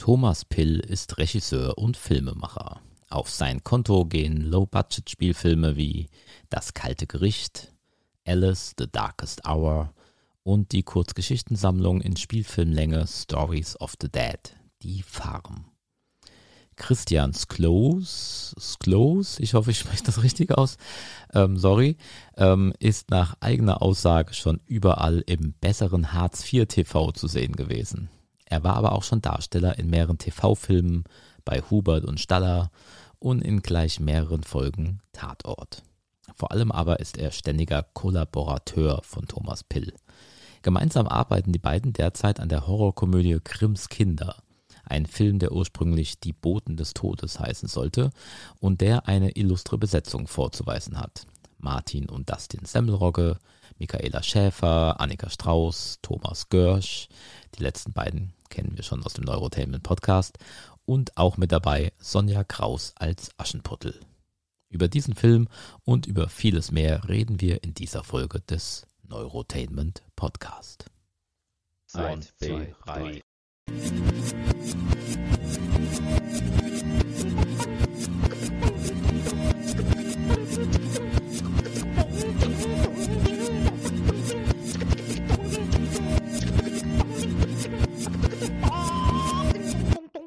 Thomas Pill ist Regisseur und Filmemacher. Auf sein Konto gehen Low-Budget-Spielfilme wie Das kalte Gericht, Alice, The Darkest Hour und die Kurzgeschichtensammlung in Spielfilmlänge Stories of the Dead, Die Farm. Christian Skloos, Skloos, ich hoffe, ich spreche das richtig aus, ähm, sorry, ähm, ist nach eigener Aussage schon überall im besseren Hartz IV TV zu sehen gewesen. Er war aber auch schon Darsteller in mehreren TV-Filmen bei Hubert und Staller und in gleich mehreren Folgen Tatort. Vor allem aber ist er ständiger Kollaborateur von Thomas Pill. Gemeinsam arbeiten die beiden derzeit an der Horrorkomödie Grimms Kinder, ein Film, der ursprünglich Die Boten des Todes heißen sollte und der eine illustre Besetzung vorzuweisen hat. Martin und Dustin Semmelrogge, Michaela Schäfer, Annika Strauß, Thomas Görsch, die letzten beiden kennen wir schon aus dem Neurotainment Podcast. Und auch mit dabei Sonja Kraus als Aschenputtel. Über diesen Film und über vieles mehr reden wir in dieser Folge des Neurotainment Podcast. Eins, zwei, drei.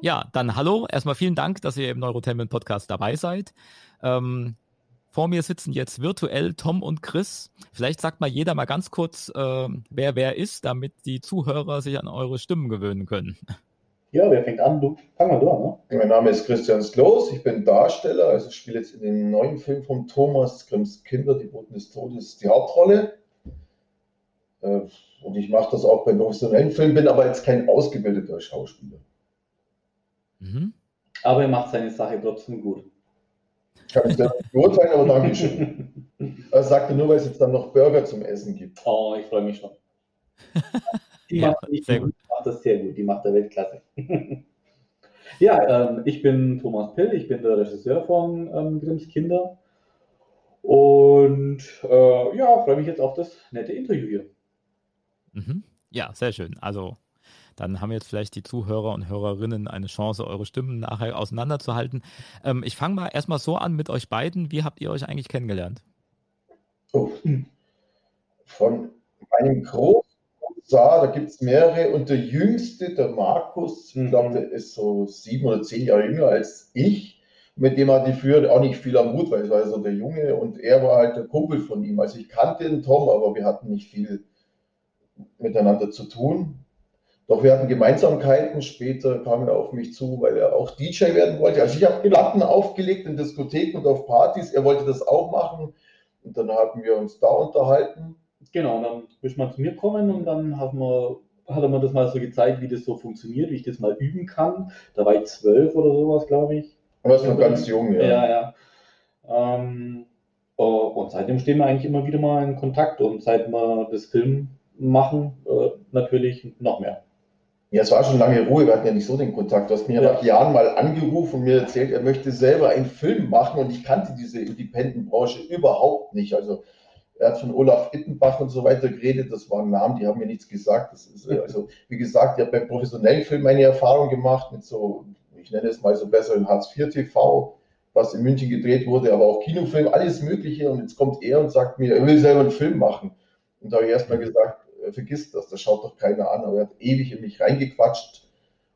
Ja, dann hallo. Erstmal vielen Dank, dass ihr im Neurotainment Podcast dabei seid. Ähm, vor mir sitzen jetzt virtuell Tom und Chris. Vielleicht sagt mal jeder mal ganz kurz, äh, wer wer ist, damit die Zuhörer sich an eure Stimmen gewöhnen können. Ja, wer fängt an? Du, fang mal du an, ne? Mein Name ist Christian Sloos, ich bin Darsteller, also ich spiele jetzt in dem neuen Film von Thomas Grimms Kinder, die Boten des Todes, die Hauptrolle. Äh, und ich mache das auch bei professionellen Filmen, bin aber jetzt kein ausgebildeter Schauspieler. Mhm. Aber er macht seine Sache trotzdem gut. Kann ich das nicht beurteilen, aber danke schön. Er sagte nur, weil es jetzt dann noch Burger zum Essen gibt. Oh, ich freue mich schon. Die ja, macht, nicht gut. macht das sehr gut, die macht der Weltklasse. ja, ähm, ich bin Thomas Pill, ich bin der Regisseur von ähm, Grimms Kinder. Und äh, ja, freue mich jetzt auf das nette Interview hier. Mhm. Ja, sehr schön. Also dann haben jetzt vielleicht die Zuhörer und Hörerinnen eine Chance, eure Stimmen nachher auseinanderzuhalten. Ähm, ich fange mal erstmal so an mit euch beiden. Wie habt ihr euch eigentlich kennengelernt? Oh. Von meinem Großcousin, da gibt es mehrere, und der jüngste, der Markus, ich glaube, der ist so sieben oder zehn Jahre jünger als ich. Mit dem hatte ich früher auch nicht viel am Mut, weil es war so der Junge und er war halt der Kumpel von ihm. Also ich kannte den Tom, aber wir hatten nicht viel miteinander zu tun. Doch wir hatten Gemeinsamkeiten. Später kam er auf mich zu, weil er auch DJ werden wollte. Also ich habe Platten aufgelegt in Diskotheken und auf Partys. Er wollte das auch machen. Und dann haben wir uns da unterhalten. Genau, dann ist man zu mir gekommen und dann haben wir, hat er mir das mal so gezeigt, wie das so funktioniert, wie ich das mal üben kann. Da war ich zwölf oder sowas, glaube ich. Du warst noch ganz jung, ja. Ja, ja. Ähm, oh, und seitdem stehen wir eigentlich immer wieder mal in Kontakt und seit wir das Film machen, äh, natürlich noch mehr. Ja, es war schon lange Ruhe, wir hatten ja nicht so den Kontakt. Du hast mir ja. nach Jahren mal angerufen und mir erzählt, er möchte selber einen Film machen und ich kannte diese Independent-Branche überhaupt nicht. Also er hat von Olaf Ittenbach und so weiter geredet, das waren Namen, die haben mir nichts gesagt. Das ist, also, wie gesagt, ich habe beim professionellen Film meine Erfahrung gemacht mit so, ich nenne es mal so besser in Hartz IV TV, was in München gedreht wurde, aber auch Kinofilm, alles Mögliche. Und jetzt kommt er und sagt mir, er will selber einen Film machen. Und da habe ich erstmal gesagt, äh, vergiss das, das schaut doch keiner an, aber er hat ewig in mich reingequatscht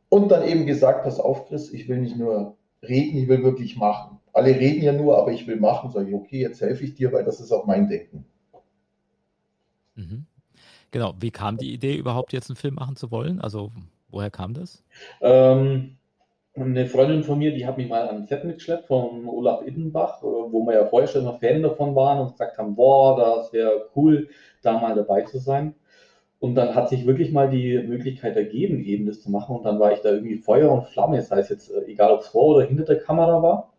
und dann eben gesagt, pass auf, Chris, ich will nicht nur reden, ich will wirklich machen. Alle reden ja nur, aber ich will machen. Sage ich, okay, jetzt helfe ich dir, weil das ist auch mein Denken. Mhm. Genau, wie kam die Idee überhaupt jetzt einen Film machen zu wollen? Also woher kam das? Ähm, eine Freundin von mir, die hat mich mal an Set mitgeschleppt von Olaf Iddenbach, äh, wo wir ja vorher schon mal Fan davon waren und gesagt haben, boah, das wäre cool, da mal dabei zu sein. Und dann hat sich wirklich mal die Möglichkeit ergeben, eben das zu machen. Und dann war ich da irgendwie Feuer und Flamme, das heißt jetzt, äh, egal ob es vor oder hinter der Kamera war.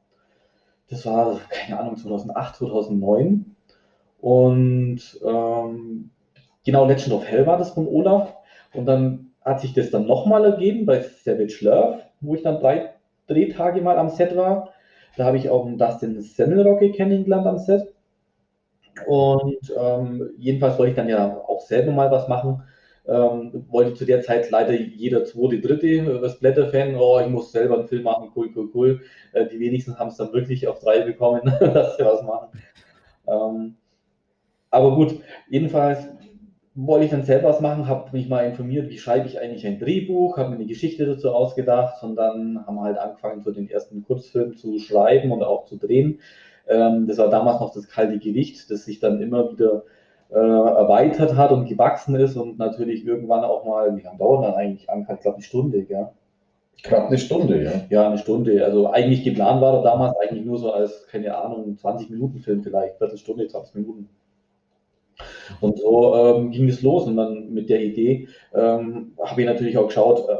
Das war, keine Ahnung, 2008, 2009. Und ähm, genau, Legend of Hell war das von Olaf. Und dann hat sich das dann nochmal ergeben bei Savage Love, wo ich dann drei Drehtage mal am Set war. Da habe ich auch einen Dustin Semmelrocke kennengelernt am Set. Und ähm, jedenfalls wollte ich dann ja auch selber mal was machen. Ähm, wollte zu der Zeit leider jeder zweite, dritte das Blätter-Fan, oh, ich muss selber einen Film machen, cool, cool, cool. Äh, die wenigsten haben es dann wirklich auf drei bekommen, dass sie was machen. Ähm, aber gut, jedenfalls wollte ich dann selber was machen, habe mich mal informiert, wie schreibe ich eigentlich ein Drehbuch, habe mir eine Geschichte dazu ausgedacht und dann haben wir halt angefangen, so den ersten Kurzfilm zu schreiben und auch zu drehen. Ähm, das war damals noch das kalte Gewicht, das sich dann immer wieder äh, erweitert hat und gewachsen ist und natürlich irgendwann auch mal, wie lange dauert dann eigentlich an? Ich glaube eine Stunde, ja. Knapp eine Stunde, ja. Ja, eine Stunde. Also eigentlich geplant war er damals eigentlich nur so als, keine Ahnung, 20 Minuten Film vielleicht, Viertelstunde, 20 Minuten. Und so ähm, ging es los und dann mit der Idee ähm, habe ich natürlich auch geschaut, äh,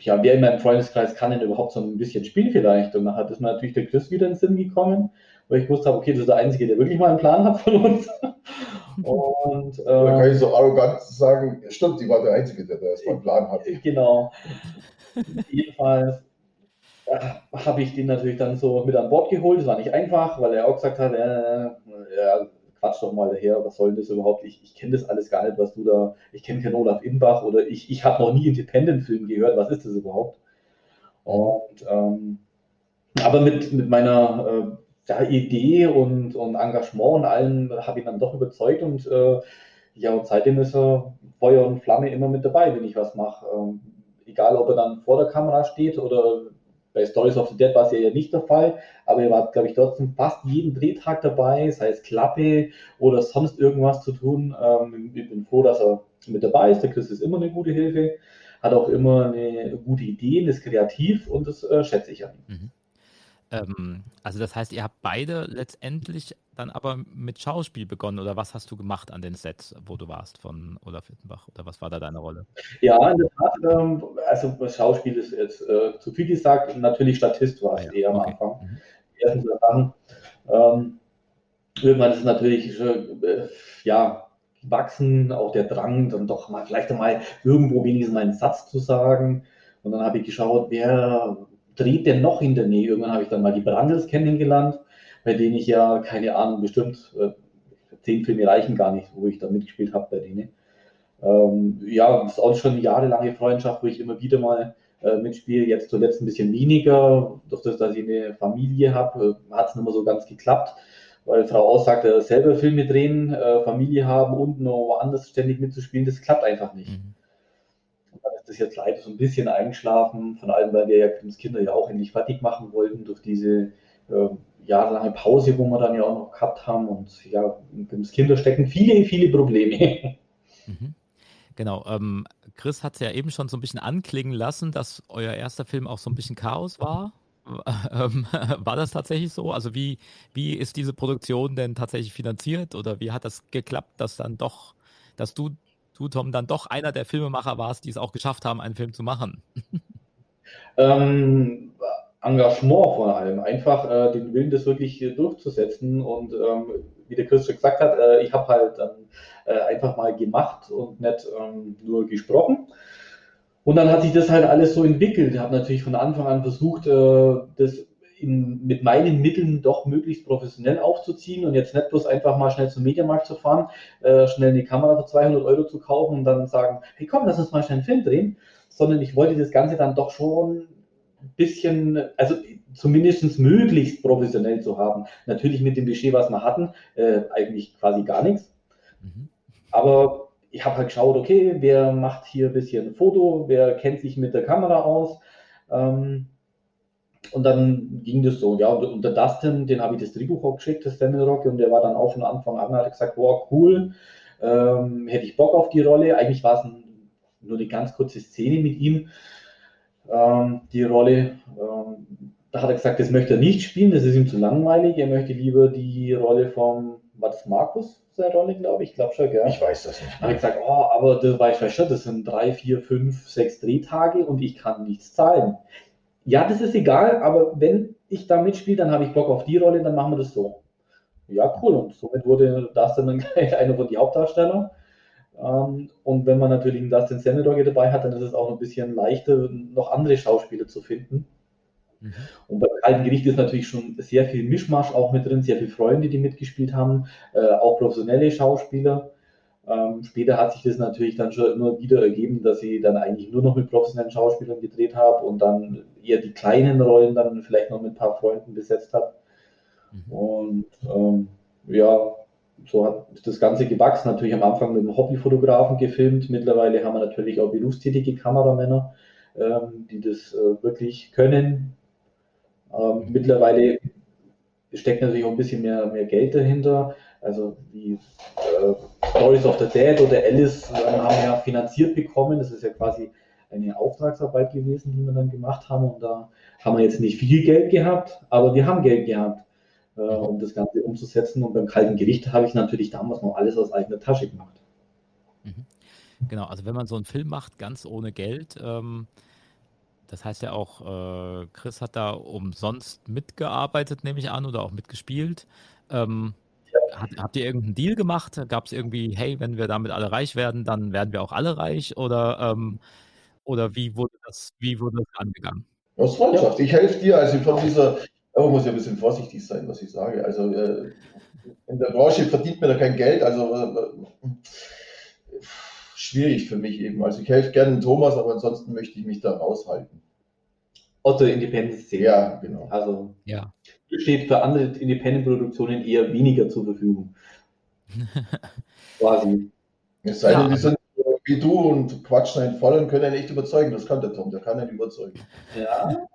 ja, wer in meinem Freundeskreis kann denn überhaupt so ein bisschen spielen vielleicht? Und dann hat es mir natürlich der Chris wieder in den Sinn gekommen, weil ich wusste, okay, das ist der Einzige, der wirklich mal einen Plan hat von uns. Und, ähm, da kann ich so arrogant sagen, stimmt, die war der Einzige, der das mal einen Plan hat. Genau. Jedenfalls äh, habe ich den natürlich dann so mit an Bord geholt. Das war nicht einfach, weil er auch gesagt hat, äh, ja, quatsch doch mal daher, was soll denn das überhaupt? Ich, ich kenne das alles gar nicht, was du da, ich kenne keinen Olaf Inbach oder ich, ich habe noch nie Independent-Film gehört, was ist das überhaupt? Und ähm, aber mit, mit meiner äh, ja, Idee und, und Engagement und allem habe ich dann doch überzeugt und äh, ja, und seitdem ist er Feuer und Flamme immer mit dabei, wenn ich was mache. Ähm, egal, ob er dann vor der Kamera steht oder bei Stories of the Dead war es ja nicht der Fall, aber er war, glaube ich, trotzdem fast jeden Drehtag dabei, sei es Klappe oder sonst irgendwas zu tun. Ähm, ich bin froh, dass er mit dabei ist. Der Chris ist immer eine gute Hilfe, hat auch immer eine gute Idee, ist kreativ und das äh, schätze ich an ihm. Mhm. Ähm, also das heißt, ihr habt beide letztendlich dann aber mit Schauspiel begonnen oder was hast du gemacht an den Sets, wo du warst von Olaf Wittenbach oder was war da deine Rolle? Ja, in der Tat, ähm, also Schauspiel ist jetzt äh, zu viel gesagt, natürlich Statist war es ah, ja. eher am okay. Anfang. Mhm. Die ersten Sachen. Ähm, irgendwann ist natürlich äh, ja gewachsen, auch der Drang, dann doch mal vielleicht einmal irgendwo wenigstens einen Satz zu sagen. Und dann habe ich geschaut, wer dreht denn noch in der Nähe? Irgendwann habe ich dann mal die Brandels kennengelernt, bei denen ich ja, keine Ahnung, bestimmt äh, zehn Filme reichen gar nicht, wo ich da mitgespielt habe bei denen. Ähm, ja, das ist auch schon eine jahrelange Freundschaft, wo ich immer wieder mal äh, mitspiele. Jetzt zuletzt ein bisschen weniger. Durch das, dass ich eine Familie habe, äh, hat es nicht mehr so ganz geklappt, weil Frau aussagt, äh, selber Filme drehen, äh, Familie haben und noch woanders ständig mitzuspielen, das klappt einfach nicht. Mhm das jetzt leider so ein bisschen eingeschlafen, von allem, weil wir ja das Kinder ja auch endlich fertig machen wollten durch diese äh, jahrelange Pause, wo wir dann ja auch noch gehabt haben. Und ja, das Kinder stecken viele, viele Probleme. Mhm. Genau. Ähm, Chris hat es ja eben schon so ein bisschen anklingen lassen, dass euer erster Film auch so ein bisschen Chaos war. Ähm, war das tatsächlich so? Also wie, wie ist diese Produktion denn tatsächlich finanziert oder wie hat das geklappt, dass dann doch, dass du du, Tom, dann doch einer der Filmemacher warst, die es auch geschafft haben, einen Film zu machen? Ähm, Engagement vor allem, einfach äh, den Willen, das wirklich durchzusetzen. Und ähm, wie der Chris gesagt hat, äh, ich habe halt dann äh, einfach mal gemacht und nicht ähm, nur gesprochen. Und dann hat sich das halt alles so entwickelt. Ich habe natürlich von Anfang an versucht, äh, das in, mit meinen Mitteln doch möglichst professionell aufzuziehen und jetzt nicht bloß einfach mal schnell zum Mediamarkt zu fahren, äh, schnell eine Kamera für 200 Euro zu kaufen und dann sagen, hey komm, lass uns mal schnell einen Film drehen, sondern ich wollte das Ganze dann doch schon ein bisschen, also zumindest möglichst professionell zu haben. Natürlich mit dem Budget, was wir hatten, äh, eigentlich quasi gar nichts. Mhm. Aber ich habe halt geschaut, okay, wer macht hier ein bisschen Foto, wer kennt sich mit der Kamera aus. Ähm, und dann ging das so, ja, und, und der Dustin, den habe ich das Drehbuch auch geschickt, das Daniel Rock, und der war dann auch von Anfang an, hat gesagt, wow, cool, ähm, hätte ich Bock auf die Rolle. Eigentlich war es ein, nur eine ganz kurze Szene mit ihm, ähm, die Rolle. Ähm, da hat er gesagt, das möchte er nicht spielen, das ist ihm zu langweilig, er möchte lieber die Rolle vom, was das Markus, seine Rolle, glaube ich, ich glaube schon, gell? Ich weiß das nicht. Da habe ich gesagt, oh, aber das weiß ich schon, das sind drei, vier, fünf, sechs Drehtage und ich kann nichts zahlen ja, das ist egal, aber wenn ich da mitspiele, dann habe ich Bock auf die Rolle, dann machen wir das so. Ja, cool. Und somit wurde das dann gleich einer von die Hauptdarsteller. Ähm, und wenn man natürlich einen Dustin Senedorge dabei hat, dann ist es auch ein bisschen leichter, noch andere Schauspieler zu finden. Mhm. Und beim Kalten Gericht ist natürlich schon sehr viel Mischmasch auch mit drin, sehr viele Freunde, die mitgespielt haben, äh, auch professionelle Schauspieler. Ähm, später hat sich das natürlich dann schon immer wieder ergeben, dass ich dann eigentlich nur noch mit professionellen Schauspielern gedreht habe und dann eher die kleinen Rollen dann vielleicht noch mit ein paar Freunden besetzt habe. Mhm. Und ähm, ja, so hat das Ganze gewachsen. Natürlich am Anfang mit einem Hobbyfotografen gefilmt. Mittlerweile haben wir natürlich auch berufstätige Kameramänner, ähm, die das äh, wirklich können. Ähm, mittlerweile steckt natürlich auch ein bisschen mehr, mehr Geld dahinter. Also wie äh, Stories of the Dead oder Alice haben ja finanziert bekommen. Das ist ja quasi eine Auftragsarbeit gewesen, die wir dann gemacht haben. Und da haben wir jetzt nicht viel Geld gehabt, aber wir haben Geld gehabt, äh, um das Ganze umzusetzen. Und beim kalten Gericht habe ich natürlich damals noch alles aus eigener Tasche gemacht. Mhm. Genau, also wenn man so einen Film macht, ganz ohne Geld, ähm, das heißt ja auch, äh, Chris hat da umsonst mitgearbeitet, nehme ich an, oder auch mitgespielt. Ähm, hat, habt ihr irgendeinen Deal gemacht? Gab es irgendwie, hey, wenn wir damit alle reich werden, dann werden wir auch alle reich? Oder, ähm, oder wie wurde das, wie wurde das angegangen? Aus Freundschaft. Ich helfe dir, also von dieser, aber muss ja ein bisschen vorsichtig sein, was ich sage. Also äh, in der Branche verdient man da kein Geld, also äh, schwierig für mich eben. Also ich helfe gerne Thomas, aber ansonsten möchte ich mich da raushalten. Otto Independent Szene. Ja, genau. Also ja. Steht für andere Independent-Produktionen eher weniger zur Verfügung. Quasi. Es sei denn, die sind wie du und quatschen einen voll und können einen echt überzeugen. Das kann der Tom, der kann einen überzeugen. Ja.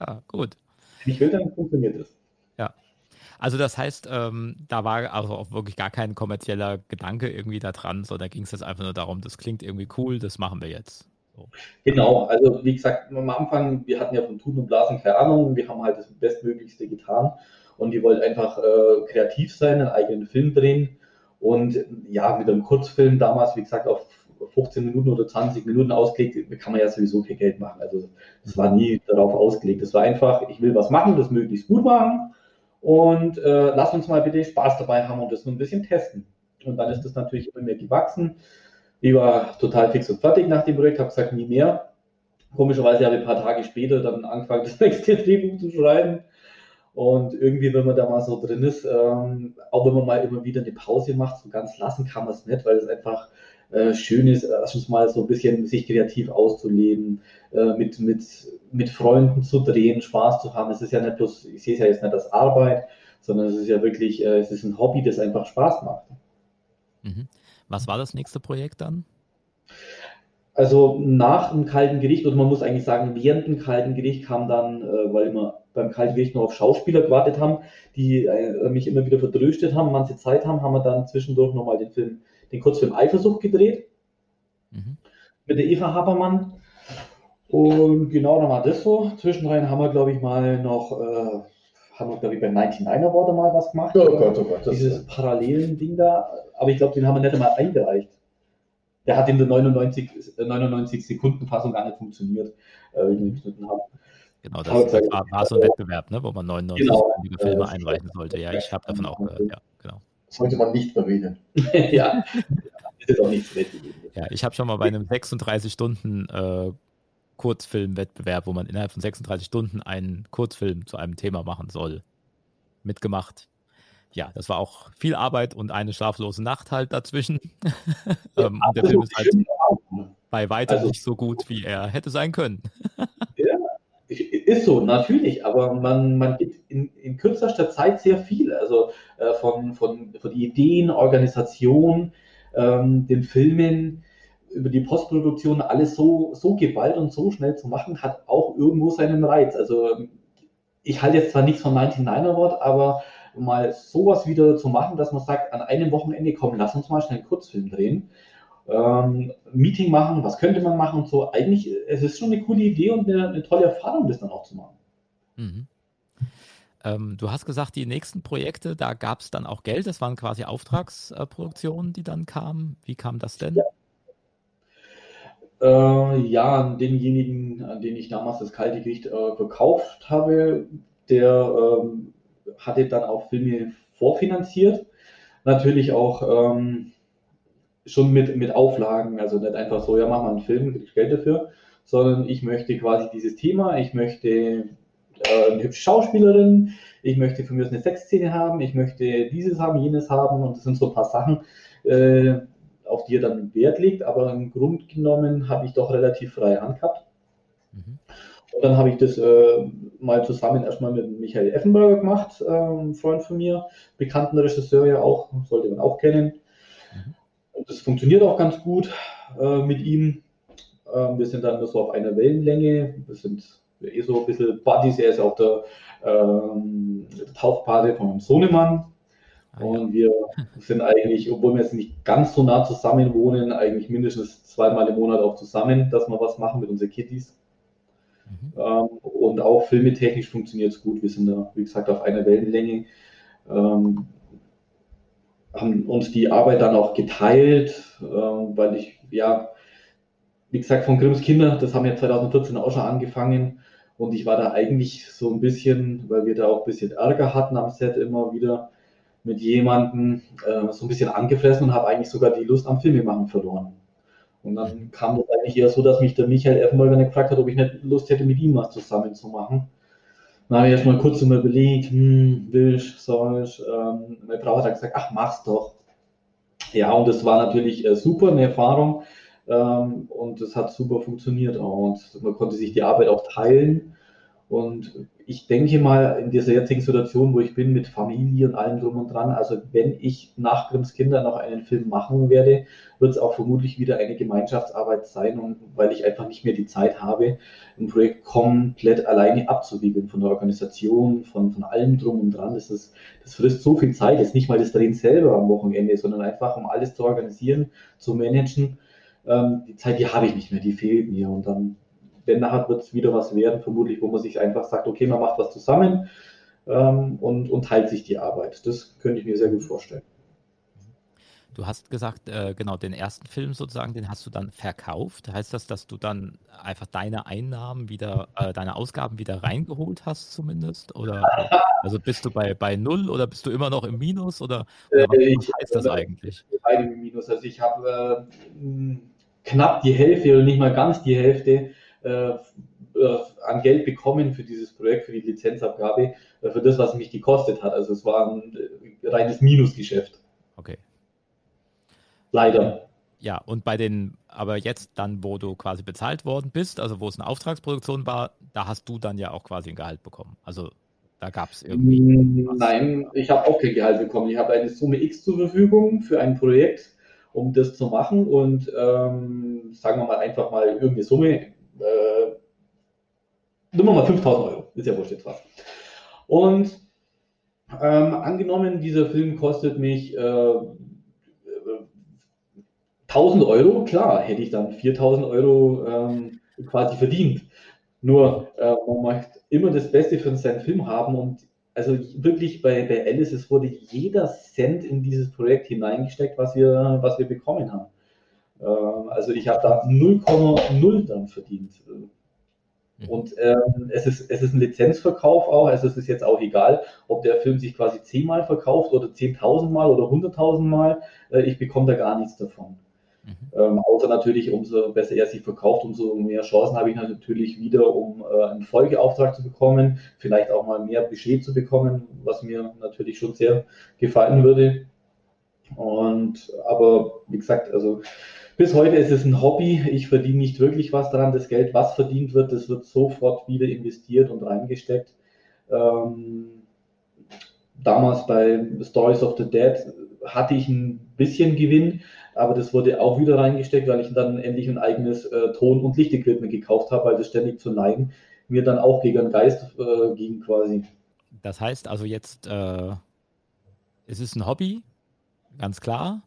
Ja, gut. Wenn ich will, dann funktioniert es. Ja. Also das heißt, ähm, da war also auch wirklich gar kein kommerzieller Gedanke irgendwie da dran, sondern da ging es jetzt einfach nur darum, das klingt irgendwie cool, das machen wir jetzt. Genau, also wie gesagt, am Anfang, wir hatten ja von Tun und Blasen keine Ahnung, wir haben halt das Bestmöglichste getan und die wollten einfach äh, kreativ sein, einen eigenen Film drehen und ja, mit einem Kurzfilm damals, wie gesagt, auf 15 Minuten oder 20 Minuten ausgelegt, kann man ja sowieso kein Geld machen. Also es war nie darauf ausgelegt. Es war einfach, ich will was machen, das möglichst gut machen und äh, lass uns mal bitte Spaß dabei haben und das nur ein bisschen testen. Und dann ist das natürlich immer mehr gewachsen. Ich war total fix und fertig nach dem Projekt, habe gesagt, nie mehr. Komischerweise habe ich ein paar Tage später dann angefangen, das nächste Drehbuch zu schreiben. Und irgendwie, wenn man da mal so drin ist, ähm, auch wenn man mal immer wieder eine Pause macht, so ganz lassen kann man es nicht, weil es einfach äh, schön ist, erstens mal so ein bisschen sich kreativ auszuleben, äh, mit, mit, mit Freunden zu drehen, Spaß zu haben. Es ist ja nicht bloß, ich sehe es ja jetzt nicht als Arbeit, sondern es ist ja wirklich, äh, es ist ein Hobby, das einfach Spaß macht. Mhm. Was war das nächste Projekt dann? Also nach dem kalten Gericht, oder man muss eigentlich sagen, während dem kalten Gericht kam dann, äh, weil wir beim kalten Gericht noch auf Schauspieler gewartet haben, die äh, mich immer wieder verdröstet haben, manche Zeit haben, haben wir dann zwischendurch nochmal den Film, den Kurzfilm Eifersucht gedreht. Mhm. Mit der Eva Habermann. Und genau, dann war das so. Zwischendrin haben wir, glaube ich, mal noch, äh, haben wir, glaube ich, beim 99 Award mal was gemacht. Oh Gott, oh Gott. Dieses parallelen Ding da aber ich glaube, den haben wir nicht einmal eingereicht. Der hat in der 99, 99 Sekunden Fassung gar nicht funktioniert, äh, wie wir geschnitten haben. Genau, das, das war, war, so ein Wettbewerb, ne, wo man 99 genau, Filme äh, einreichen sollte. Ja, ich habe davon auch gehört, ja, genau. Sollte man nicht erwähnen. ja, das ist auch nichts Ja, ich habe schon mal bei einem 36 Stunden äh, Kurzfilmwettbewerb, wo man innerhalb von 36 Stunden einen Kurzfilm zu einem Thema machen soll, mitgemacht ja, das war auch viel Arbeit und eine schlaflose Nacht halt dazwischen. ähm, ja, der Film ist halt bei weitem also, nicht so gut, wie er hätte sein können. ja, ist so, natürlich, aber man, man gibt in, in kürzester Zeit sehr viel. Also äh, von, von, von Ideen, Organisation, ähm, den Filmen, über die Postproduktion, alles so, so geballt und so schnell zu machen, hat auch irgendwo seinen Reiz. Also ich halte jetzt zwar nichts von 99 Award, aber mal sowas wieder zu machen, dass man sagt, an einem Wochenende, komm, lass uns mal schnell einen Kurzfilm drehen, ähm, Meeting machen, was könnte man machen und so. Eigentlich, es ist schon eine coole Idee und eine, eine tolle Erfahrung, das dann auch zu machen. Mhm. Ähm, du hast gesagt, die nächsten Projekte, da gab es dann auch Geld, das waren quasi Auftragsproduktionen, die dann kamen. Wie kam das denn? Ja. Äh, ja, an denjenigen, an den ich damals das kalte Gericht äh, verkauft habe, der ähm, hatte dann auch Filme vorfinanziert. Natürlich auch ähm, schon mit, mit Auflagen, also nicht einfach so, ja, mach mal einen Film, krieg Geld dafür, sondern ich möchte quasi dieses Thema, ich möchte äh, eine hübsche Schauspielerin, ich möchte von mir eine Sexszene haben, ich möchte dieses haben, jenes haben. Und das sind so ein paar Sachen. Äh, auf die er dann Wert legt, aber im Grunde genommen habe ich doch relativ freie Hand gehabt. Mhm. Und dann habe ich das äh, mal zusammen erstmal mit Michael Effenberger gemacht, äh, ein Freund von mir, bekannten Regisseur ja auch, sollte man auch kennen. Mhm. Und das funktioniert auch ganz gut äh, mit ihm. Ähm, wir sind dann so auf einer Wellenlänge. Wir sind eh so ein bisschen Buddies. Er ist auch der, ähm, der Taufpate von meinem Sohnemann. Ah, und wir sind eigentlich, obwohl wir jetzt nicht ganz so nah zusammen wohnen, eigentlich mindestens zweimal im Monat auch zusammen, dass wir was machen mit unseren Kitties. Mhm. Ähm, und auch filmetechnisch funktioniert es gut. Wir sind da, wie gesagt, auf einer Wellenlänge. Ähm, haben uns die Arbeit dann auch geteilt, ähm, weil ich, ja, wie gesagt, von Grimms Kinder, das haben wir 2014 auch schon angefangen. Und ich war da eigentlich so ein bisschen, weil wir da auch ein bisschen Ärger hatten am Set immer wieder mit jemandem, äh, so ein bisschen angefressen und habe eigentlich sogar die Lust am Filmemachen verloren. Und dann kam das eigentlich eher so, dass mich der Michael Effenberger gefragt hat, ob ich nicht Lust hätte, mit ihm was zusammen zu machen. Dann habe ich erst mal kurz immer überlegt, hm, willst, sollst. Ähm, meine Frau hat dann gesagt, ach, mach's doch. Ja, und das war natürlich äh, super, eine Erfahrung. Ähm, und es hat super funktioniert. Und man konnte sich die Arbeit auch teilen. Und ich denke mal, in dieser jetzigen Situation, wo ich bin, mit Familie und allem drum und dran, also wenn ich nach Grimms Kinder noch einen Film machen werde, wird es auch vermutlich wieder eine Gemeinschaftsarbeit sein, und weil ich einfach nicht mehr die Zeit habe, ein Projekt komplett alleine abzuwickeln, von der Organisation, von, von allem drum und dran. Das, ist, das frisst so viel Zeit, jetzt nicht mal das Drehen selber am Wochenende, sondern einfach, um alles zu organisieren, zu managen. Ähm, die Zeit, die habe ich nicht mehr, die fehlt mir. Und dann wenn nachher wird es wieder was werden, vermutlich, wo man sich einfach sagt, okay, man macht was zusammen ähm, und, und teilt sich die Arbeit. Das könnte ich mir sehr gut vorstellen. Du hast gesagt, äh, genau, den ersten Film sozusagen, den hast du dann verkauft. Heißt das, dass du dann einfach deine Einnahmen wieder, äh, deine Ausgaben wieder reingeholt hast zumindest? Oder also bist du bei, bei null oder bist du immer noch im Minus? Oder, oder was äh, heißt das eigentlich? Beide im Minus. Also ich habe äh, knapp die Hälfte oder nicht mal ganz die Hälfte äh, äh, an Geld bekommen für dieses Projekt, für die Lizenzabgabe, äh, für das, was mich gekostet hat. Also es war ein reines Minusgeschäft. Okay. Leider. Ja, und bei den, aber jetzt dann, wo du quasi bezahlt worden bist, also wo es eine Auftragsproduktion war, da hast du dann ja auch quasi ein Gehalt bekommen. Also da gab es irgendwie. Nein, ich habe auch kein Gehalt bekommen. Ich habe eine Summe X zur Verfügung für ein Projekt, um das zu machen und ähm, sagen wir mal einfach mal irgendeine Summe, äh, nehmen wir mal 5000 Euro, ist ja wurscht jetzt was. Und ähm, angenommen, dieser Film kostet mich äh, 1000 Euro, klar, hätte ich dann 4000 Euro ähm, quasi verdient. Nur äh, man möchte immer das Beste für seinen Film haben und also wirklich bei, bei Alice, es wurde jeder Cent in dieses Projekt hineingesteckt, was wir, was wir bekommen haben. Ähm, also ich habe da 0,0 dann verdient. Mhm. Und ähm, es, ist, es ist ein Lizenzverkauf auch, also es ist jetzt auch egal, ob der Film sich quasi zehnmal verkauft oder 10.000 Mal oder 100.000 Mal, äh, ich bekomme da gar nichts davon. Mhm. Ähm, außer natürlich, umso besser er sich verkauft, umso mehr Chancen habe ich natürlich wieder, um äh, einen Folgeauftrag zu bekommen, vielleicht auch mal mehr Budget zu bekommen, was mir natürlich schon sehr gefallen würde. Und aber wie gesagt, also bis heute ist es ein Hobby. Ich verdiene nicht wirklich was daran. Das Geld, was verdient wird, das wird sofort wieder investiert und reingesteckt. Ähm, damals bei Stories of the Dead hatte ich ein bisschen Gewinn, aber das wurde auch wieder reingesteckt, weil ich dann endlich ein eigenes äh, Ton- und Lichtequipment gekauft habe, weil das ständig zu neigen mir dann auch gegen den Geist äh, ging quasi. Das heißt also jetzt, äh, es ist ein Hobby, ganz klar.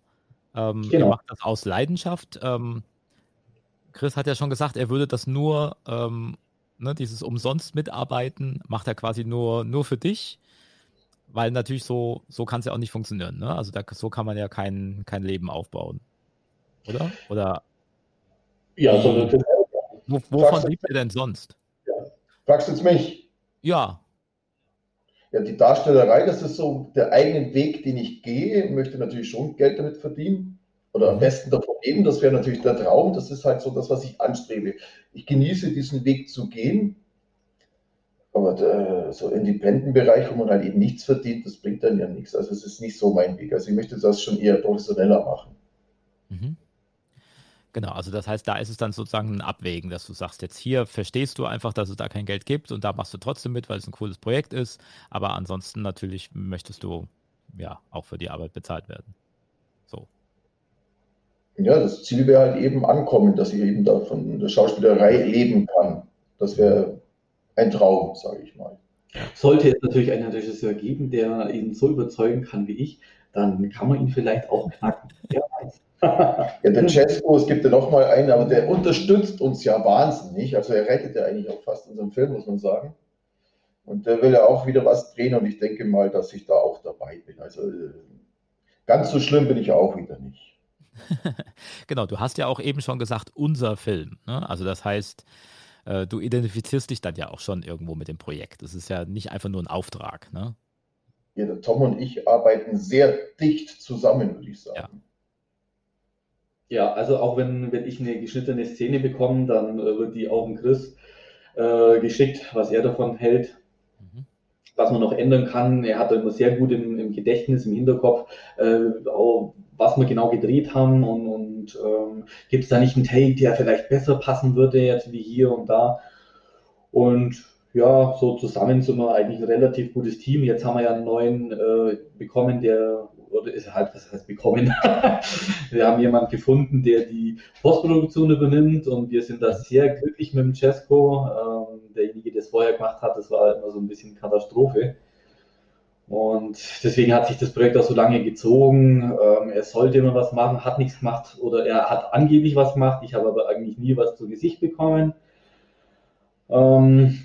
Ähm, genau. Er macht das aus Leidenschaft. Ähm, Chris hat ja schon gesagt, er würde das nur, ähm, ne, dieses umsonst mitarbeiten, macht er quasi nur, nur für dich, weil natürlich so, so kann es ja auch nicht funktionieren. Ne? Also da, so kann man ja kein, kein Leben aufbauen. Oder? Oder ja, so wo, wovon lebt ihr denn sonst? Ja. Fragst du jetzt mich? Ja. Ja, die Darstellerei, das ist so der eigene Weg, den ich gehe. Ich möchte natürlich schon Geld damit verdienen oder am mhm. besten davon leben. Das wäre natürlich der Traum. Das ist halt so das, was ich anstrebe. Ich genieße diesen Weg zu gehen. Aber der, so Independent-Bereich, wo man halt eben nichts verdient, das bringt dann ja nichts. Also es ist nicht so mein Weg. Also ich möchte das schon eher professioneller machen. Mhm. Genau, also das heißt, da ist es dann sozusagen ein Abwägen, dass du sagst, jetzt hier verstehst du einfach, dass es da kein Geld gibt und da machst du trotzdem mit, weil es ein cooles Projekt ist, aber ansonsten natürlich möchtest du ja auch für die Arbeit bezahlt werden. So. Ja, das Ziel wäre halt eben ankommen, dass ich eben da von der Schauspielerei leben kann. Das wäre ein Traum, sage ich mal. Sollte es natürlich einen Regisseur geben, der ihn so überzeugen kann wie ich, dann kann man ihn vielleicht auch knacken. Wer weiß. Ja, der Cesco, es gibt ja noch mal einen, aber der unterstützt uns ja wahnsinnig. Also er rettet ja eigentlich auch fast unseren Film, muss man sagen. Und der will ja auch wieder was drehen und ich denke mal, dass ich da auch dabei bin. Also äh, ganz so schlimm bin ich auch wieder nicht. genau, du hast ja auch eben schon gesagt, unser Film. Ne? Also das heißt, äh, du identifizierst dich dann ja auch schon irgendwo mit dem Projekt. Es ist ja nicht einfach nur ein Auftrag. Ne? Ja, der Tom und ich arbeiten sehr dicht zusammen, würde ich sagen. Ja. Ja, also auch wenn, wenn ich eine geschnittene Szene bekomme, dann äh, wird die auch dem Chris äh, geschickt, was er davon hält, mhm. was man noch ändern kann. Er hat immer sehr gut im, im Gedächtnis, im Hinterkopf, äh, auch, was wir genau gedreht haben und, und ähm, gibt es da nicht einen Take, der vielleicht besser passen würde, jetzt wie hier und da. Und ja, so zusammen sind wir eigentlich ein relativ gutes Team. Jetzt haben wir ja einen neuen äh, bekommen, der oder ist halt, was heißt bekommen? wir haben jemanden gefunden, der die Postproduktion übernimmt und wir sind da sehr glücklich mit dem Cesco. Ähm, derjenige, der es vorher gemacht hat, das war immer so ein bisschen Katastrophe. Und deswegen hat sich das Projekt auch so lange gezogen. Ähm, er sollte immer was machen, hat nichts gemacht oder er hat angeblich was gemacht. Ich habe aber eigentlich nie was zu Gesicht bekommen. Ähm,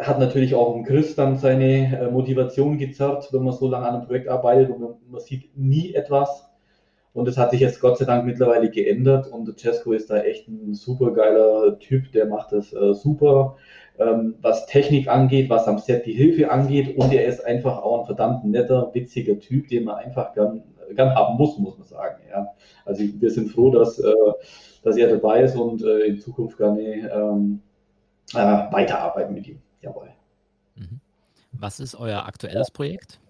hat natürlich auch im Chris dann seine äh, Motivation gezerrt, wenn man so lange an einem Projekt arbeitet und man, man sieht nie etwas. Und das hat sich jetzt Gott sei Dank mittlerweile geändert und Cesco ist da echt ein super geiler Typ, der macht das äh, super, ähm, was Technik angeht, was am Set die Hilfe angeht und er ist einfach auch ein verdammt netter, witziger Typ, den man einfach gern, gern haben muss, muss man sagen. Ja. Also wir sind froh, dass, äh, dass er dabei ist und äh, in Zukunft gerne ähm, äh, weiterarbeiten mit ihm. Jawohl. Mhm. Was ist euer aktuelles Projekt?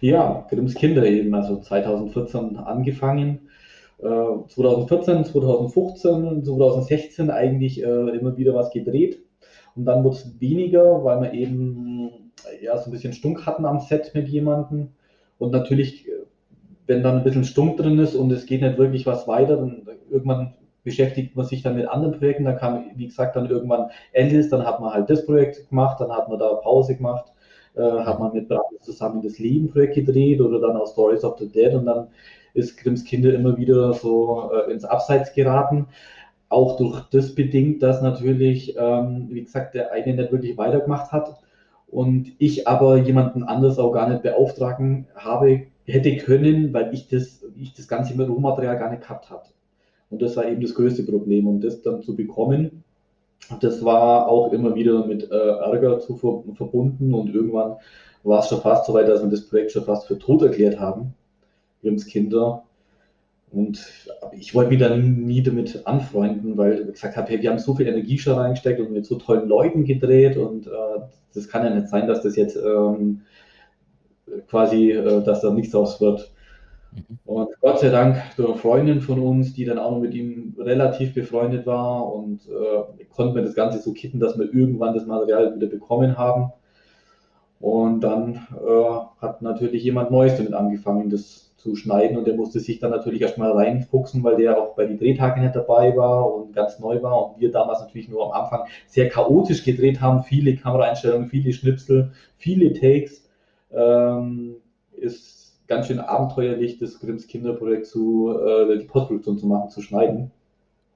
Ja, Grimms Kinder eben, also 2014 angefangen. 2014, 2015, 2016 eigentlich äh, immer wieder was gedreht. Und dann wurde es weniger, weil wir eben ja, so ein bisschen Stunk hatten am Set mit jemandem. Und natürlich, äh, wenn dann ein bisschen Stunk drin ist und es geht nicht wirklich was weiter, dann irgendwann beschäftigt man sich dann mit anderen Projekten. Dann kam, wie gesagt, dann irgendwann Alice, dann hat man halt das Projekt gemacht, dann hat man da Pause gemacht, äh, hat man mit Brandis zusammen das Leben-Projekt gedreht oder dann auch Stories of the Dead und dann ist Grimms Kinder immer wieder so äh, ins Abseits geraten. Auch durch das bedingt, dass natürlich, ähm, wie gesagt, der eine nicht wirklich weitergemacht hat und ich aber jemanden anders auch gar nicht beauftragen habe, hätte können, weil ich das, ich das ganze Rohmaterial gar nicht gehabt habe. Und das war eben das größte Problem. Und das dann zu bekommen, das war auch immer wieder mit äh, Ärger zu ver verbunden. Und irgendwann war es schon fast so weit, dass wir das Projekt schon fast für tot erklärt haben, Grimms Kinder. Und ich wollte mich dann nie damit anfreunden, weil ich gesagt habe, hey, wir haben so viel Energie schon reingesteckt und mit so tollen Leuten gedreht und äh, das kann ja nicht sein, dass das jetzt ähm, quasi, äh, dass da nichts aus wird. Mhm. Und Gott sei Dank durch eine Freundin von uns, die dann auch noch mit ihm relativ befreundet war und äh, konnten wir das Ganze so kitten, dass wir irgendwann das Material wieder bekommen haben. Und dann äh, hat natürlich jemand Neues damit angefangen, das zu schneiden und der musste sich dann natürlich erstmal reinfuchsen, weil der auch bei den Drehtagen nicht dabei war und ganz neu war und wir damals natürlich nur am Anfang sehr chaotisch gedreht haben, viele Kameraeinstellungen, viele Schnipsel, viele Takes. Ähm, ist ganz schön abenteuerlich, das Grimms Kinderprojekt zu, äh, die Postproduktion zu machen, zu schneiden.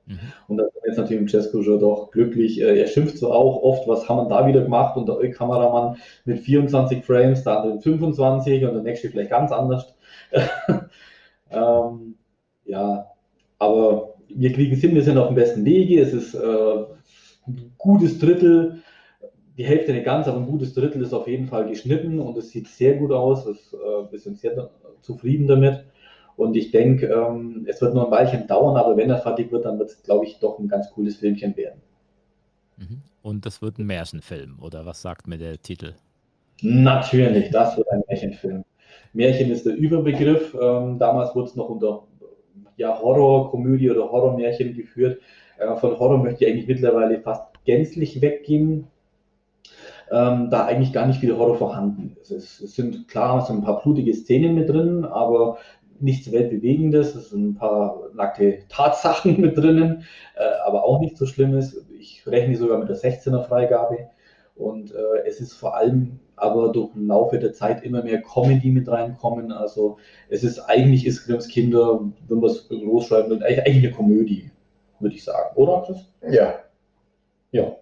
Mhm. Und da ist jetzt natürlich im Cesco doch glücklich. Äh, er schimpft so auch oft, was haben wir da wieder gemacht und der Kameramann mit 24 Frames, der andere 25 und der nächste vielleicht ganz anders. ähm, ja, aber wir kriegen es hin, wir sind auf dem besten Wege. Es ist äh, ein gutes Drittel die Hälfte nicht ganz, aber ein gutes Drittel ist auf jeden Fall geschnitten und es sieht sehr gut aus. Das, äh, wir sind sehr zufrieden damit. Und ich denke, ähm, es wird nur ein Weilchen dauern, aber wenn er fertig wird, dann wird es, glaube ich, doch ein ganz cooles Filmchen werden. Mhm. Und das wird ein Märchenfilm, oder was sagt mir der Titel? Natürlich, das wird ein Märchenfilm. Märchen ist der Überbegriff. Ähm, damals wurde es noch unter ja, Horror-Komödie oder Horrormärchen geführt. Äh, von Horror möchte ich eigentlich mittlerweile fast gänzlich weggehen, ähm, da eigentlich gar nicht viel Horror vorhanden ist. Es, es sind klar, so ein paar blutige Szenen mit drin, aber nichts Weltbewegendes. Es sind ein paar nackte Tatsachen mit drinnen, äh, aber auch nicht so Schlimmes. Ich rechne sogar mit der 16er Freigabe. Und äh, es ist vor allem aber durch den Laufe der Zeit immer mehr Comedy mit reinkommen. Also es ist eigentlich ist Grimms Kinder, wenn man es groß schreiben will, eigentlich eine Komödie, würde ich sagen, oder Chris? Ja. Ja.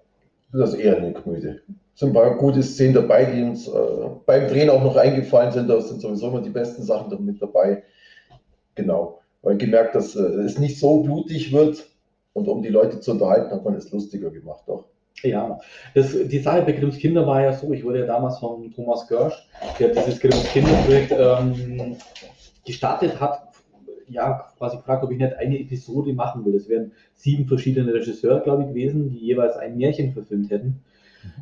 Das ist eher eine Komödie. Sind ein paar gute Szenen dabei, die uns äh, beim Drehen auch noch eingefallen sind. Da sind sowieso immer die besten Sachen mit dabei. Genau. Weil gemerkt, dass äh, es nicht so blutig wird. Und um die Leute zu unterhalten, hat man es lustiger gemacht. Doch. Ja, das, die Sache bei Grimms Kinder war ja so, ich wurde ja damals von Thomas Görsch, der dieses Grimms Kinderprojekt ähm, gestartet hat, ja, quasi gefragt, ob ich nicht eine Episode machen will. Es wären sieben verschiedene Regisseure, glaube ich, gewesen, die jeweils ein Märchen verfilmt hätten.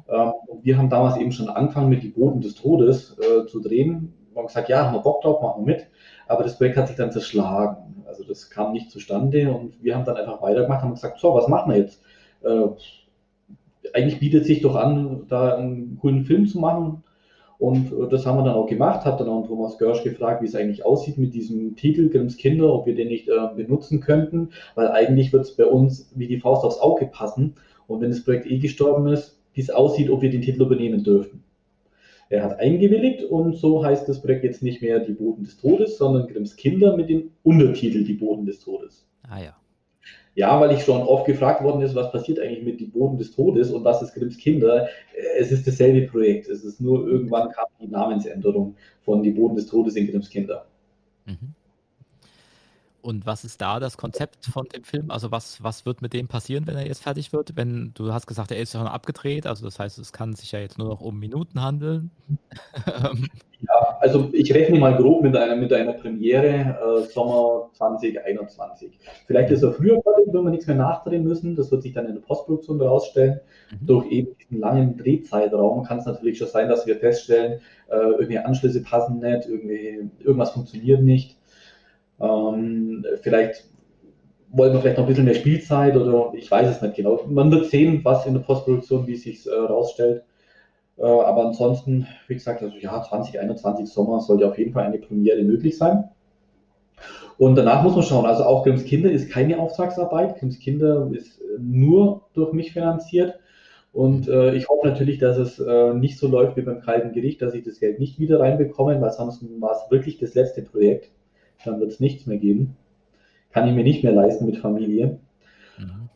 Ähm, und wir haben damals eben schon angefangen, mit Die Boden des Todes äh, zu drehen. Wir haben gesagt, ja, haben wir Bock drauf, machen wir mit. Aber das Projekt hat sich dann zerschlagen. Also das kam nicht zustande und wir haben dann einfach weitergemacht, haben gesagt, so, was machen wir jetzt? Äh, eigentlich bietet sich doch an, da einen coolen Film zu machen. Und äh, das haben wir dann auch gemacht, hat dann auch Thomas Görsch gefragt, wie es eigentlich aussieht mit diesem Titel Grimms Kinder, ob wir den nicht äh, benutzen könnten, weil eigentlich wird es bei uns wie die Faust aufs Auge passen. Und wenn das Projekt eh gestorben ist, wie es aussieht, ob wir den Titel übernehmen dürfen. Er hat eingewilligt und so heißt das Projekt jetzt nicht mehr Die Boden des Todes, sondern Grimms Kinder mit dem Untertitel Die Boden des Todes. Ah ja. Ja, weil ich schon oft gefragt worden ist, was passiert eigentlich mit Die Boden des Todes und was ist Grimms Kinder. Es ist dasselbe Projekt. Es ist nur irgendwann kam die Namensänderung von Die Boden des Todes in Grimms Kinder. Mhm. Und was ist da das Konzept von dem Film? Also was, was wird mit dem passieren, wenn er jetzt fertig wird? Wenn du hast gesagt, er ist schon abgedreht, also das heißt, es kann sich ja jetzt nur noch um Minuten handeln. ja, also ich rechne mal grob mit einer, mit einer Premiere äh, Sommer 2021. Vielleicht ist er früher fertig, wenn wir nichts mehr nachdrehen müssen. Das wird sich dann in der Postproduktion herausstellen. Mhm. Durch eben diesen langen Drehzeitraum kann es natürlich schon sein, dass wir feststellen, äh, irgendwie Anschlüsse passen nicht, irgendwie, irgendwas funktioniert nicht. Ähm, vielleicht wollen wir vielleicht noch ein bisschen mehr Spielzeit oder ich weiß es nicht genau. Man wird sehen, was in der Postproduktion, wie es sich äh, rausstellt. Äh, aber ansonsten, wie gesagt, also ja, 2021 Sommer sollte auf jeden Fall eine Premiere möglich sein. Und danach muss man schauen, also auch Grimms Kinder ist keine Auftragsarbeit. Grimms Kinder ist nur durch mich finanziert. Und äh, ich hoffe natürlich, dass es äh, nicht so läuft wie beim kalten Gericht, dass ich das Geld nicht wieder reinbekomme, weil sonst war es wirklich das letzte Projekt dann wird es nichts mehr geben. Kann ich mir nicht mehr leisten mit Familie. Mhm.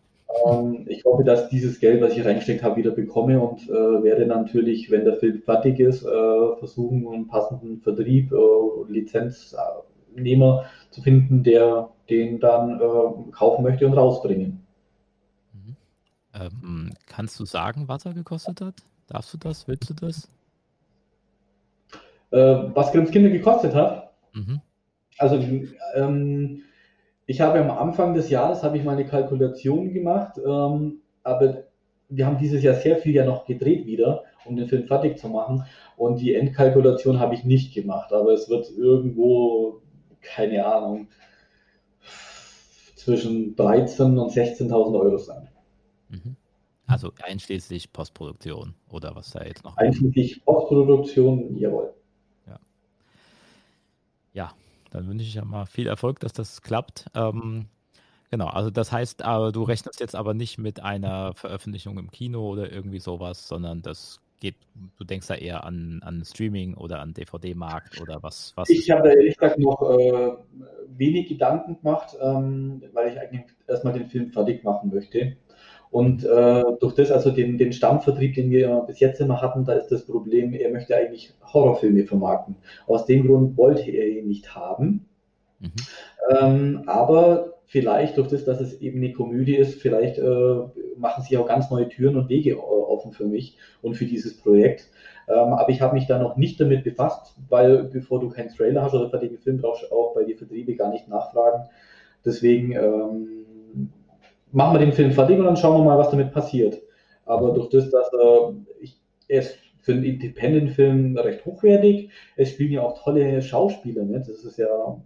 Ähm, ich hoffe, dass dieses Geld, was ich reingesteckt habe, wieder bekomme und äh, werde natürlich, wenn der Film fertig ist, äh, versuchen, einen passenden Vertrieb, äh, Lizenznehmer zu finden, der den dann äh, kaufen möchte und rausbringen. Mhm. Ähm, kannst du sagen, was er gekostet hat? Darfst du das? Willst du das? Äh, was Grimms Kinder gekostet hat? Mhm. Also ähm, ich habe am Anfang des Jahres habe ich meine Kalkulation gemacht, ähm, aber wir haben dieses Jahr sehr viel ja noch gedreht wieder, um den Film fertig zu machen. Und die Endkalkulation habe ich nicht gemacht, aber es wird irgendwo, keine Ahnung, zwischen 13.000 und 16.000 Euro sein. Mhm. Also einschließlich Postproduktion oder was da jetzt noch? Einschließlich Postproduktion, jawohl. Ja. Ja, dann wünsche ich ja mal viel Erfolg, dass das klappt. Ähm, genau, also das heißt, aber du rechnest jetzt aber nicht mit einer Veröffentlichung im Kino oder irgendwie sowas, sondern das geht, du denkst da eher an, an Streaming oder an DVD-Markt oder was? was ich habe da ehrlich gesagt noch äh, wenig Gedanken gemacht, ähm, weil ich eigentlich erstmal den Film fertig machen möchte. Und äh, durch das, also den, den Stammvertrieb, den wir bis jetzt immer hatten, da ist das Problem, er möchte eigentlich Horrorfilme vermarkten. Aus dem Grund wollte er ihn nicht haben. Mhm. Ähm, aber vielleicht durch das, dass es eben eine Komödie ist, vielleicht äh, machen sie auch ganz neue Türen und Wege offen für mich und für dieses Projekt. Ähm, aber ich habe mich da noch nicht damit befasst, weil bevor du keinen Trailer hast oder fertigen Film, brauchst du auch bei den Vertriebe gar nicht nachfragen. Deswegen ähm, machen wir den Film fertig und dann schauen wir mal, was damit passiert. Aber durch das, dass äh, ich, er ist für einen Independent-Film recht hochwertig, es spielen ja auch tolle Schauspieler mit. Das ist ja,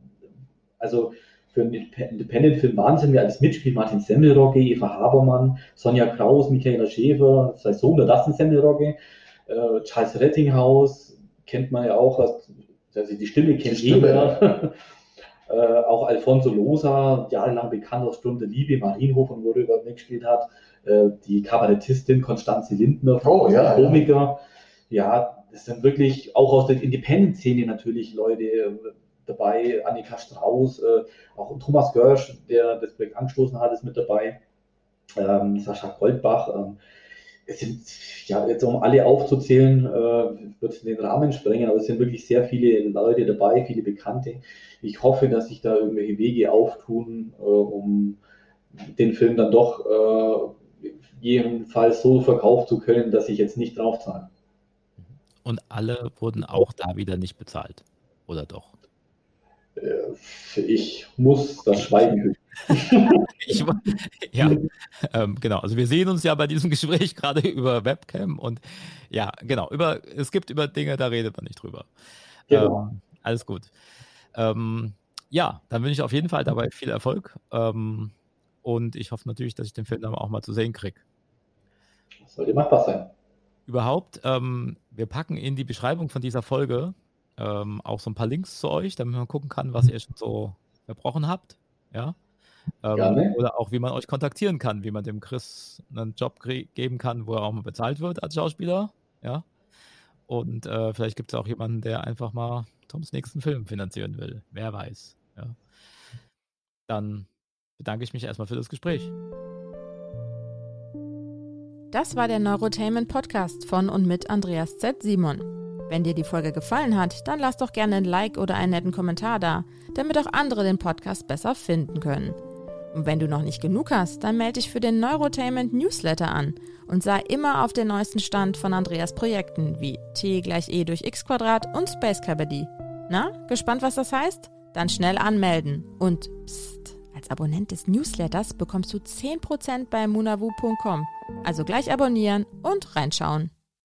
also für einen Independent-Film Wahnsinn, wer als Mitspiel Martin Semmelrogge, Eva Habermann, Sonja Kraus, Michaela Schäfer, sein Sohn, der Dustin Semmelrogge, äh, Charles Rettinghaus, kennt man ja auch, also die Stimme kennt die jeder. äh, auch Alfonso Losa, jahrelang bekannt aus Stunde Liebe, Marienhof wo er über mitgespielt hat, äh, die Kabarettistin Konstanze Lindner, oh, ja, Komiker. Ja. ja, das sind wirklich auch aus der Independent-Szene natürlich Leute äh, dabei, Annika Strauß, äh, auch Thomas Görsch, der das Projekt angestoßen hat, ist mit dabei, ähm, Sascha Goldbach. Ähm, es sind, ja, jetzt um alle aufzuzählen, äh, wird den Rahmen sprengen, aber es sind wirklich sehr viele Leute dabei, viele Bekannte. Ich hoffe, dass sich da irgendwelche Wege auftun, äh, um den Film dann doch äh, jedenfalls so verkaufen zu können, dass ich jetzt nicht draufzahle. Und alle wurden auch da wieder nicht bezahlt, oder doch? Äh, ich muss das Schweigen hüten. ich, ja, ähm, genau. Also wir sehen uns ja bei diesem Gespräch gerade über Webcam und ja, genau. Über, es gibt über Dinge, da redet man nicht drüber. Genau. Ähm, alles gut. Ähm, ja, dann wünsche ich auf jeden Fall dabei viel Erfolg. Ähm, und ich hoffe natürlich, dass ich den Film dann auch mal zu sehen kriege. Das sollte machbar sein. Überhaupt, ähm, wir packen in die Beschreibung von dieser Folge ähm, auch so ein paar Links zu euch, damit man gucken kann, was ihr schon so verbrochen habt. Ja. Ähm, oder auch, wie man euch kontaktieren kann, wie man dem Chris einen Job geben kann, wo er auch mal bezahlt wird als Schauspieler. Ja. Und äh, vielleicht gibt es auch jemanden, der einfach mal Toms nächsten Film finanzieren will. Wer weiß. Ja. Dann bedanke ich mich erstmal für das Gespräch. Das war der Neurotainment Podcast von und mit Andreas Z. Simon. Wenn dir die Folge gefallen hat, dann lass doch gerne ein Like oder einen netten Kommentar da, damit auch andere den Podcast besser finden können. Und wenn du noch nicht genug hast, dann melde dich für den Neurotainment Newsletter an und sei immer auf den neuesten Stand von Andreas Projekten wie T gleich E durch X Quadrat und Space Cabody. Na, gespannt, was das heißt? Dann schnell anmelden. Und psst, als Abonnent des Newsletters bekommst du 10% bei munavu.com. Also gleich abonnieren und reinschauen.